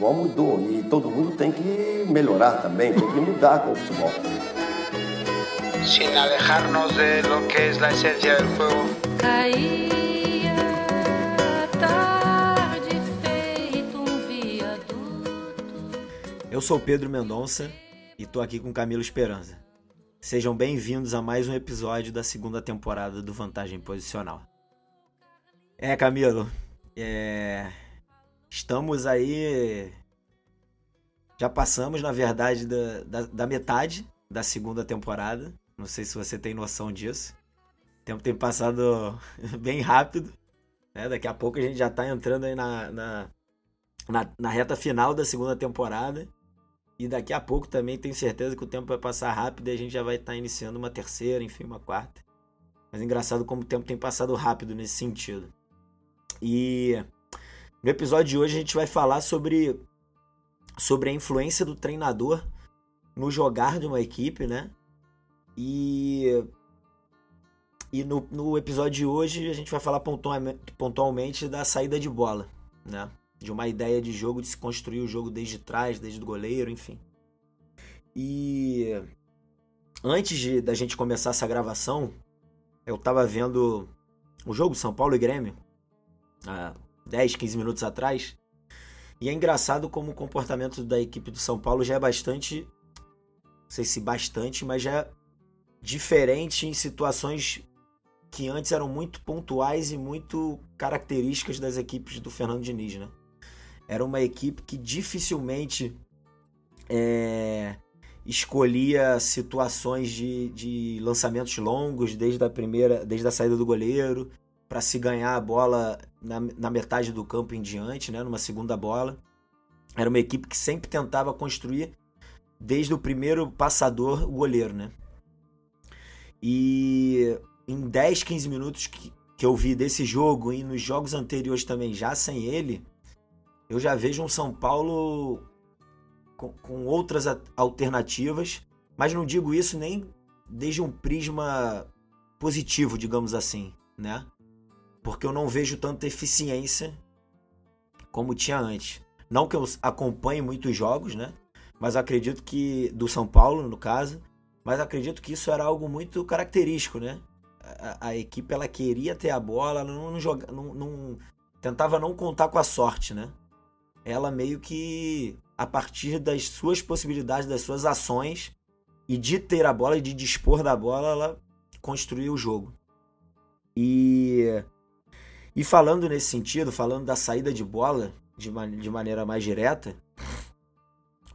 futebol mudou e todo mundo tem que melhorar também, tem que mudar com o futebol. Sin alejarnos de lo que es la esencia del juego. Caía tarde feito um viaduto. Eu sou Pedro Mendonça e tô aqui com Camilo Esperança. Sejam bem-vindos a mais um episódio da segunda temporada do Vantagem Posicional. É, Camilo, é... estamos aí. Já passamos, na verdade, da, da, da metade da segunda temporada. Não sei se você tem noção disso. O tempo tem passado bem rápido. Né? Daqui a pouco a gente já tá entrando aí na, na, na, na reta final da segunda temporada. E daqui a pouco também tenho certeza que o tempo vai passar rápido e a gente já vai estar iniciando uma terceira, enfim, uma quarta. Mas engraçado como o tempo tem passado rápido nesse sentido. E no episódio de hoje a gente vai falar sobre, sobre a influência do treinador no jogar de uma equipe, né? E, e no, no episódio de hoje a gente vai falar pontualmente, da saída de bola, né? De uma ideia de jogo, de se construir o jogo desde trás, desde o goleiro, enfim. E antes de, da gente começar essa gravação, eu tava vendo o jogo São Paulo e Grêmio, há 10, 15 minutos atrás. E é engraçado como o comportamento da equipe do São Paulo já é bastante. Não sei se bastante, mas já é diferente em situações que antes eram muito pontuais e muito características das equipes do Fernando Diniz, né? Era uma equipe que dificilmente é, escolhia situações de, de lançamentos longos desde a primeira, desde a saída do goleiro para se ganhar a bola na, na metade do campo em diante, né? Numa segunda bola. Era uma equipe que sempre tentava construir desde o primeiro passador o goleiro, né? E em 10, 15 minutos que, que eu vi desse jogo e nos jogos anteriores também, já sem ele, eu já vejo um São Paulo com, com outras alternativas, mas não digo isso nem desde um prisma positivo, digamos assim, né? Porque eu não vejo tanta eficiência como tinha antes. Não que eu acompanhe muitos jogos, né? Mas acredito que do São Paulo, no caso, mas acredito que isso era algo muito característico, né? A, a equipe ela queria ter a bola, não, não, joga, não, não tentava não contar com a sorte, né? Ela meio que a partir das suas possibilidades, das suas ações e de ter a bola e de dispor da bola, ela construiu o jogo. E e falando nesse sentido, falando da saída de bola de, de maneira mais direta,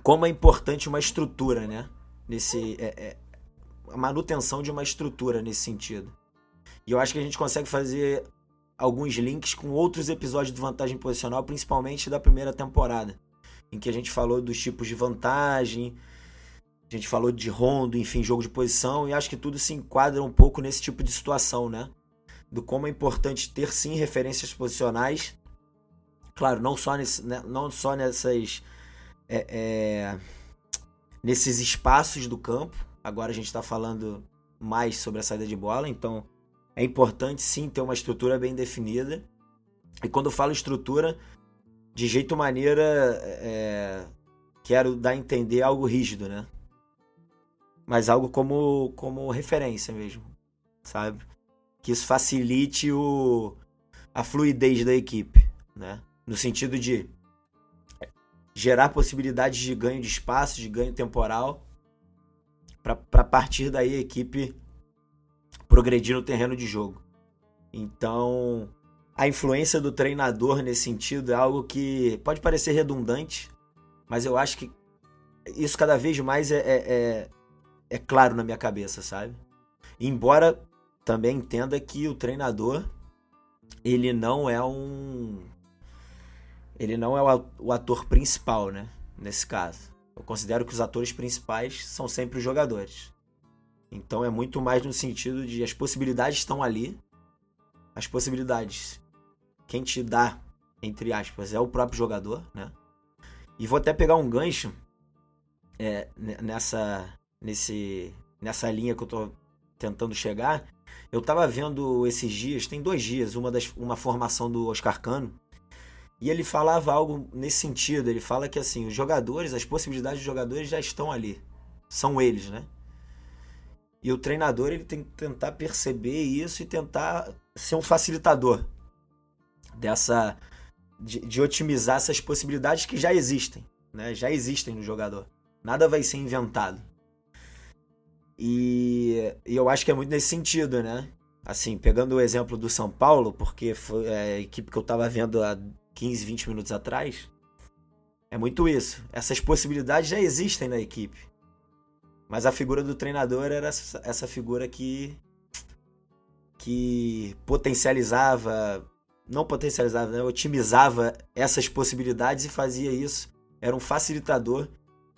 como é importante uma estrutura, né? Nesse, é, é, a manutenção de uma estrutura nesse sentido. E eu acho que a gente consegue fazer alguns links com outros episódios do Vantagem Posicional, principalmente da primeira temporada, em que a gente falou dos tipos de vantagem, a gente falou de rondo, enfim, jogo de posição, e acho que tudo se enquadra um pouco nesse tipo de situação, né? Do como é importante ter sim referências posicionais. Claro, não só, nesse, né? não só nessas. É, é, nesses espaços do campo. Agora a gente está falando mais sobre a saída de bola, então é importante sim ter uma estrutura bem definida. E quando eu falo estrutura, de jeito maneira, é, quero dar a entender algo rígido, né? Mas algo como, como referência mesmo, sabe? Que isso facilite o, a fluidez da equipe, né? No sentido de gerar possibilidades de ganho de espaço, de ganho temporal, para partir daí a equipe progredir no terreno de jogo. Então, a influência do treinador nesse sentido é algo que pode parecer redundante, mas eu acho que isso cada vez mais é, é, é, é claro na minha cabeça, sabe? Embora também entenda que o treinador ele não é um ele não é o ator principal, né? Nesse caso. Eu considero que os atores principais são sempre os jogadores. Então é muito mais no sentido de as possibilidades estão ali. As possibilidades. Quem te dá, entre aspas, é o próprio jogador, né? E vou até pegar um gancho é, nessa, nesse, nessa linha que eu tô tentando chegar. Eu tava vendo esses dias, tem dois dias, uma, das, uma formação do Oscar Cano. E ele falava algo nesse sentido. Ele fala que assim, os jogadores, as possibilidades dos jogadores já estão ali. São eles, né? E o treinador ele tem que tentar perceber isso e tentar ser um facilitador dessa de, de otimizar essas possibilidades que já existem, né? Já existem no jogador. Nada vai ser inventado. E, e eu acho que é muito nesse sentido, né? Assim, pegando o exemplo do São Paulo, porque foi é, a equipe que eu estava vendo há 15, 20 minutos atrás, é muito isso. Essas possibilidades já existem na equipe. Mas a figura do treinador era essa figura que que potencializava, não potencializava, né? otimizava essas possibilidades e fazia isso. Era um facilitador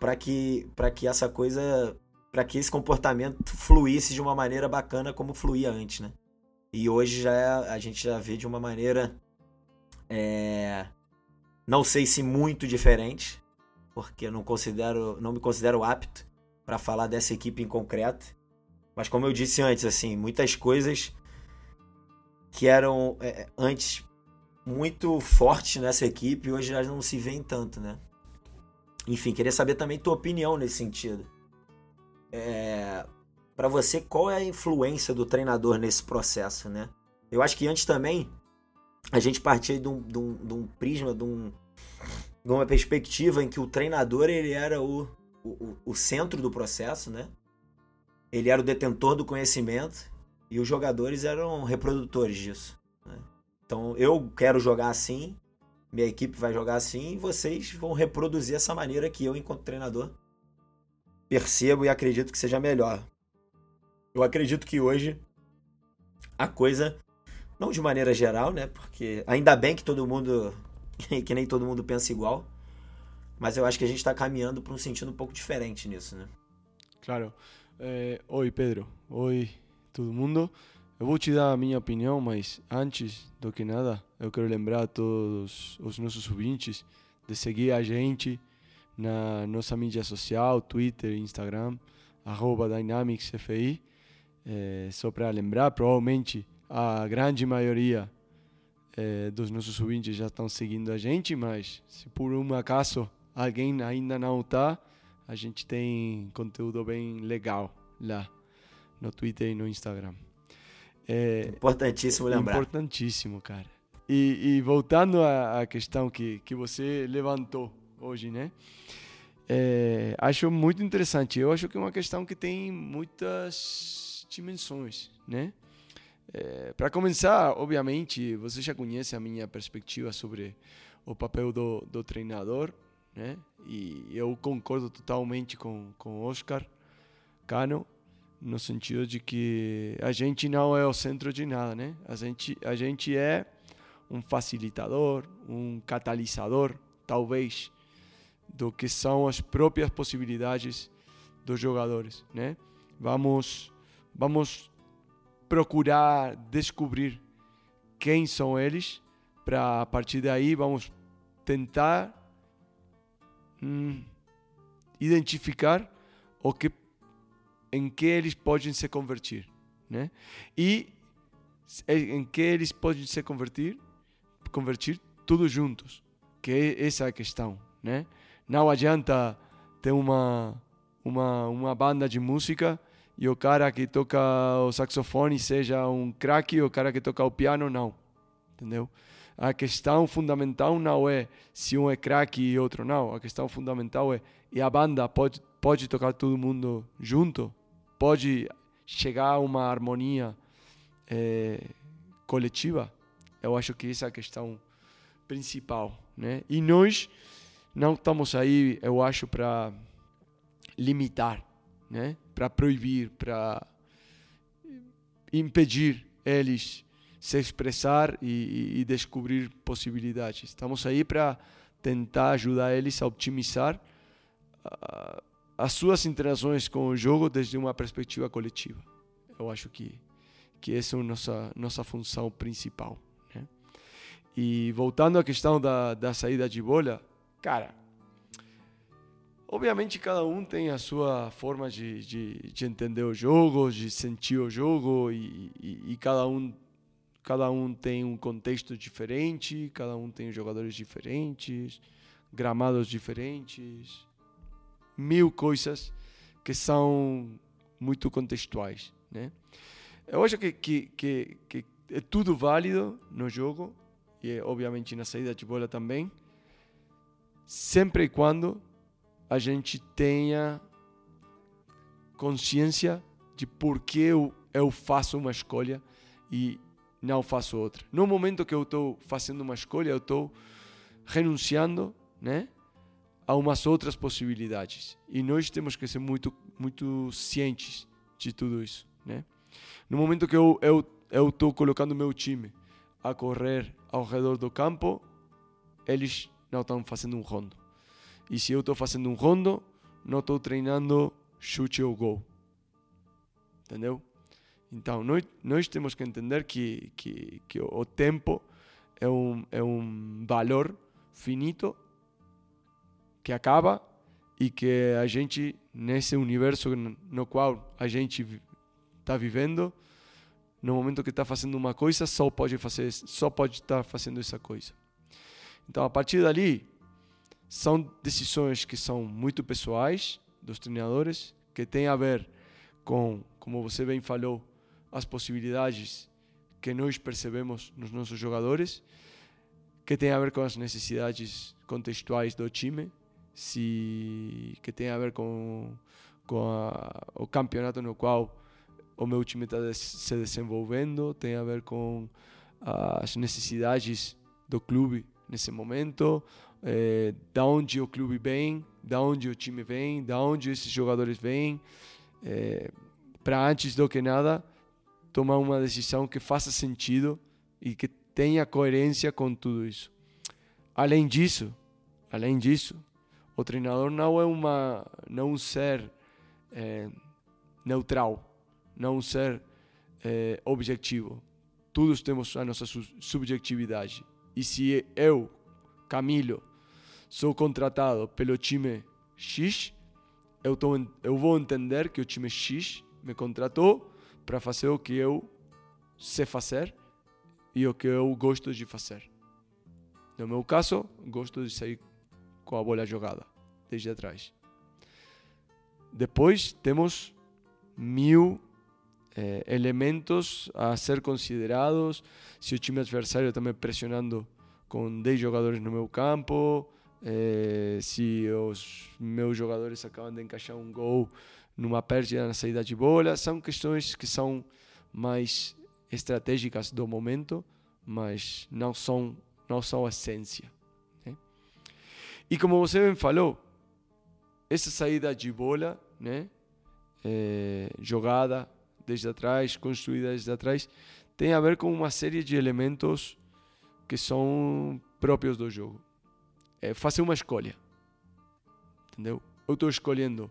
para que para que essa coisa, para que esse comportamento fluísse de uma maneira bacana como fluía antes, né? E hoje já é, a gente já vê de uma maneira é, não sei se muito diferente, porque não considero, não me considero apto para falar dessa equipe em concreto. Mas como eu disse antes, assim, muitas coisas que eram é, antes muito fortes nessa equipe hoje já não se veem tanto, né? Enfim, queria saber também tua opinião nesse sentido. É, para você, qual é a influência do treinador nesse processo, né? Eu acho que antes também a gente partia de um, de um, de um prisma, de, um, de, uma perspectiva em que o treinador ele era o, o, o centro do processo, né? Ele era o detentor do conhecimento e os jogadores eram reprodutores disso. Né? Então eu quero jogar assim, minha equipe vai jogar assim e vocês vão reproduzir essa maneira que eu, enquanto treinador, percebo e acredito que seja melhor. Eu acredito que hoje a coisa, não de maneira geral, né? Porque ainda bem que todo mundo, que nem todo mundo pensa igual, mas eu acho que a gente está caminhando para um sentido um pouco diferente nisso, né? Claro. Eh, oi, Pedro. Oi, todo mundo. Eu vou te dar a minha opinião, mas antes do que nada, eu quero lembrar a todos os nossos ouvintes de seguir a gente na nossa mídia social, Twitter, Instagram, arroba DynamicsFI. É, só para lembrar, provavelmente a grande maioria é, dos nossos ouvintes já estão seguindo a gente, mas se por um acaso alguém ainda não está, a gente tem conteúdo bem legal lá no Twitter e no Instagram. É, Importantíssimo lembrar. Importantíssimo, cara. E, e voltando à, à, questão que, que você levantou hoje, né? É, acho muito interessante. Eu acho que é uma questão que tem muitas dimensões, né? É, Para começar, obviamente, você já conhece a minha perspectiva sobre o papel do, do treinador, né? E eu concordo totalmente com com Oscar Cano no sentido de que a gente não é o centro de nada, né? A gente a gente é um facilitador, um catalisador, talvez, do que são as próprias possibilidades dos jogadores, né? Vamos vamos procurar descobrir quem são eles, para a partir daí vamos tentar hum, identificar o que em que eles podem se convertir, né? E em que eles podem se convertir, convertir tudo juntos, que é essa a questão, né? Não adianta ter uma uma uma banda de música e o cara que toca o saxofone seja um craque o cara que toca o piano não. Entendeu? A questão fundamental não é se um é craque e outro não. A questão fundamental é e a banda pode pode tocar todo mundo junto, pode chegar a uma harmonia é, coletiva. Eu acho que essa é a questão principal, né? E nós não estamos aí, eu acho, para limitar né? Para proibir, para impedir eles se expressar e, e, descobrir possibilidades. Estamos aí para tentar ajudar eles a otimizar uh, as suas interações com o jogo desde uma perspectiva coletiva. Eu acho que que essa é a nossa nossa função principal. Né? E voltando à questão da, da saída de bola, cara, Obviamente cada um tem a sua forma de, de, de entender o jogo, de sentir o jogo e, e, e, cada um cada um tem um contexto diferente, cada um tem jogadores diferentes, gramados diferentes, mil coisas que são muito contextuais, né? Eu acho que, que, que, que é tudo válido no jogo e obviamente na saída de bola também, sempre e quando a gente tenha consciência de por que eu, eu faço uma escolha e não faço outra. No momento que eu estou fazendo uma escolha, eu estou renunciando, né, a umas outras possibilidades. E nós temos que ser muito muito cientes de tudo isso, né? No momento que eu eu eu estou colocando meu time a correr ao redor do campo, eles não estão fazendo um rondo. E se eu estou fazendo um rondo, não estou treinando chute ou gol. Entendeu? Então, nós, nós temos que entender que, que, que o tempo é um, é um valor finito que acaba e que a gente, nesse universo no qual a gente está vivendo, no momento que está fazendo uma coisa, só pode fazer, só pode estar fazendo essa coisa. Então, a partir dali, são decisões que são muito pessoais dos treinadores, que tem a ver com, como você bem falou, as possibilidades que nós percebemos nos nossos jogadores, que tem a ver com as necessidades contextuais do time, se que tem a ver com, com a, o campeonato no qual o meu time está se desenvolvendo, tem a ver com as necessidades do clube nesse momento, é, da onde o clube vem, da onde o time vem, da onde esses jogadores vêm, é, para antes do que nada tomar uma decisão que faça sentido e que tenha coerência com tudo isso. Além disso, além disso, o treinador não é uma não um ser é, neutral, não um ser é, objetivo. Todos temos a nossa subjetividade. E se eu, Camilo, sou contratado pelo time X, eu, tô, eu vou entender que o time X me contratou para fazer o que eu sei fazer e o que eu gosto de fazer. No meu caso, gosto de sair com a bola jogada desde atrás. Depois temos mil eh, elementos a ser considerados. Se o time adversário está me pressionando com 10 jogadores no meu campo, eh, se os meus jogadores acabam de encaixar um gol numa pérdida na saída de bola, são questões que são mais estratégicas do momento, mas não são não são a essência. Né? E como você bem falou, essa saída de bola, né, é, jogada desde atrás, construída desde atrás, tem a ver com uma série de elementos que são próprios do jogo. É fazer uma escolha. Entendeu? Eu estou escolhendo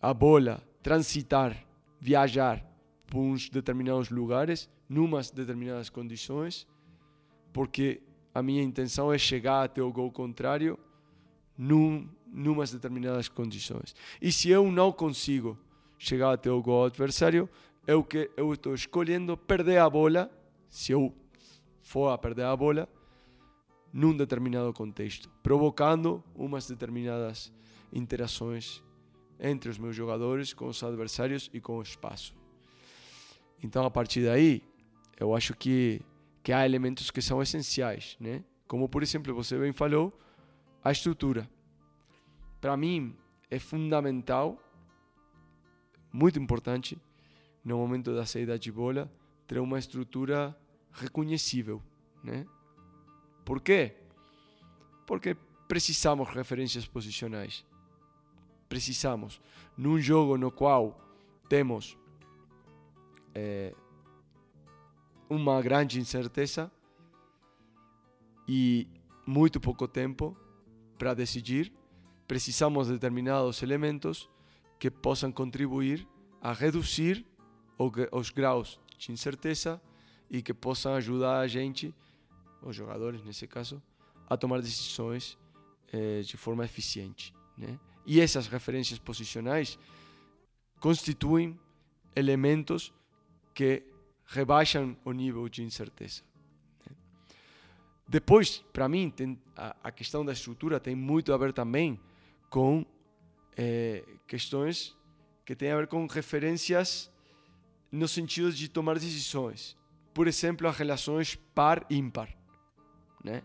a bola transitar, viajar por uns determinados lugares, numas determinadas condições, porque a minha intenção é chegar até o gol contrário num, numas determinadas condições. E se eu não consigo chegar até o gol adversário, eu que eu estou escolhendo perder a bola, se eu for a perder a bola, num determinado contexto, provocando umas determinadas interações entre os meus jogadores, com os adversários e com o espaço. Então, a partir daí, eu acho que, que há elementos que são essenciais, né? Como, por exemplo, você bem falou, a estrutura. Para mim, é fundamental, muito importante, no momento da saída de bola, ter uma estrutura reconhecível, né? Por quê? Porque precisamos referências posicionais. Precisamos. Num jogo no qual temos é, uma grande incerteza e muito pouco tempo para decidir, precisamos de determinados elementos que possam contribuir a reduzir os graus de incerteza e que possam ajudar a gente, os jogadores nesse caso, a tomar decisões eh, de forma eficiente. Né? E essas referências posicionais constituem elementos que rebaixam o nível de incerteza. né? Depois, para mim, tem, a, a questão da estrutura tem muito a ver também com eh, questões que têm a ver com referências no sentido de tomar decisões. Por exemplo, as relações par-ímpar. Né?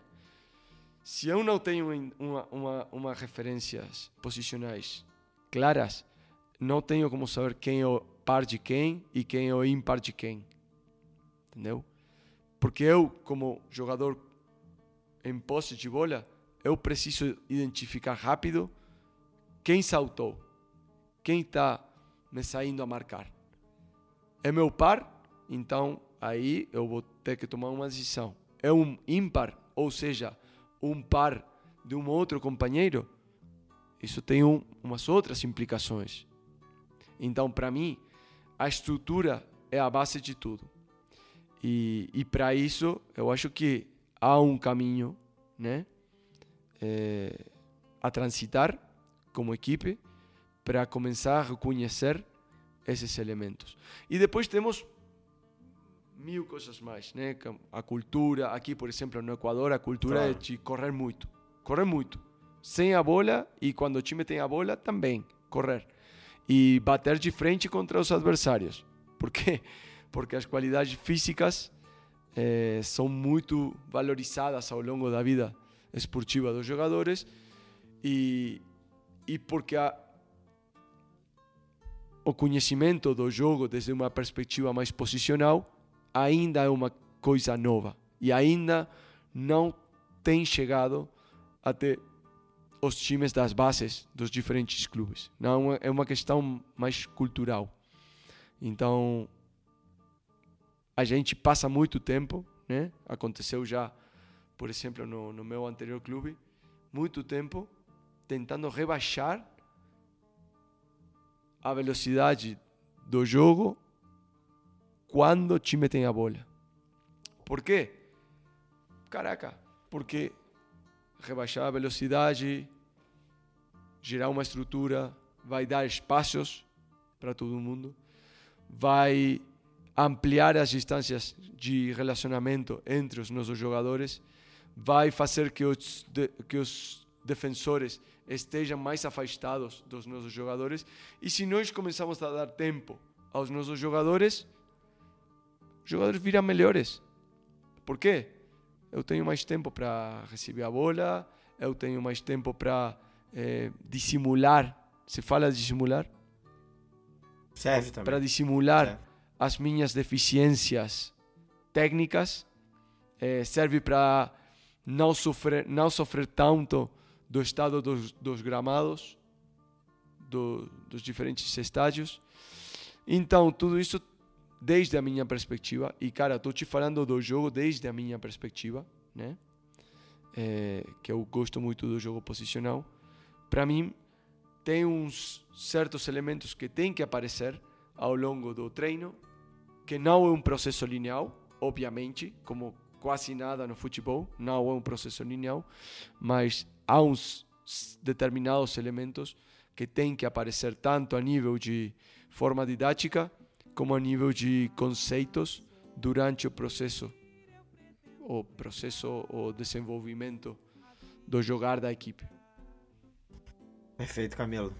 Se eu não tenho uma, uma, uma referências posicionais claras, não tenho como saber quem é o par de quem e quem é o ímpar de quem. Entendeu? Porque eu, como jogador em posse de bola, eu preciso identificar rápido quem saltou, quem está me saindo a marcar. É meu par, então aí eu vou ter que tomar uma decisão. É um ímpar, ou seja, um par de um outro companheiro, isso tem um, umas outras implicações. Então, para mim, a estrutura é a base de tudo. E, e para isso, eu acho que há um caminho né, eh, a transitar como equipe para começar a reconhecer esses elementos. E depois temos mil coisas mais, né? A cultura, aqui, por exemplo, no Equador, a cultura Claro. é de correr muito. Correr muito. Sem a bola e quando o time tem a bola, também correr. E bater de frente contra os adversários. Por quê? Porque as qualidades físicas eh, são muito valorizadas ao longo da vida esportiva dos jogadores e, e porque a, o conhecimento do jogo desde uma perspectiva mais posicional ainda é uma coisa nova e ainda não tem chegado até os times das bases dos diferentes clubes. Não é uma questão mais cultural. Então a gente passa muito tempo, né? Aconteceu já, por exemplo, no, no meu anterior clube, muito tempo tentando rebaixar a velocidade do jogo quando o time tem a bola. Por quê? Caraca, porque rebaixar a velocidade, gerar uma estrutura, vai dar espaços para todo mundo, vai ampliar as distâncias de relacionamento entre os nossos jogadores, vai fazer que os, de- que os defensores estejam mais afastados dos nossos jogadores. E se nós começamos a dar tempo aos nossos jogadores, os jogadores viram melhores. Por quê? Eu tenho mais tempo para receber a bola, eu tenho mais tempo para eh, dissimular. Se fala de dissimular? Serve também. Para dissimular Serve. as minhas deficiências técnicas, eh, serve para não sofrer, não sofrer tanto do estado dos, dos gramados, do- dos diferentes estádios. Então, tudo isso desde a minha perspectiva, e cara, estou te falando do jogo desde a minha perspectiva, né? Eh, que eu gosto muito do jogo posicional. Para mim, tem uns certos elementos que têm que aparecer ao longo do treino, que não é um processo linear, obviamente, como quase nada no futebol, não é um processo linear, mas há uns determinados elementos que têm que aparecer tanto a nível de forma didática como a nível de conceitos durante o processo, o processo, o desenvolvimento do jogar da equipe. Perfeito, Camilo.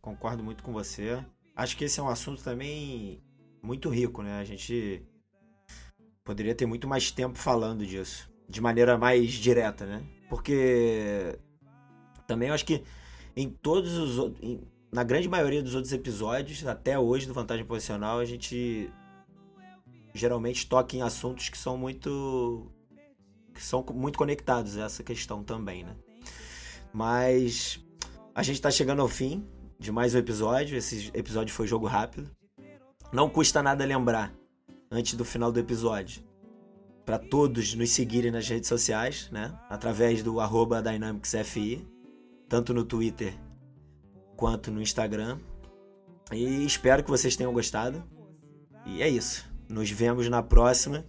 Concordo muito com você. Acho que esse é um assunto também muito rico, né? A gente poderia ter muito mais tempo falando disso, de maneira mais direta, né? Porque também eu acho que em todos os em- na grande maioria dos outros episódios, até hoje do Vantagem Posicional, a gente geralmente toca em assuntos que são muito que são muito conectados a essa questão também, né? Mas a gente tá chegando ao fim de mais um episódio. Esse episódio foi jogo rápido. Não custa nada lembrar, antes do final do episódio, para todos nos seguirem nas redes sociais, né? Através do arroba DynamicsFI, tanto no Twitter quanto no Instagram. E espero que vocês tenham gostado. E é isso. Nos vemos na próxima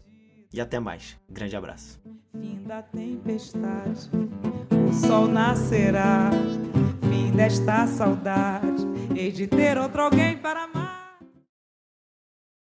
e até mais. Grande abraço. Fim da tempestade, o sol nascerá. Fim desta saudade, hei de ter outro alguém para amar.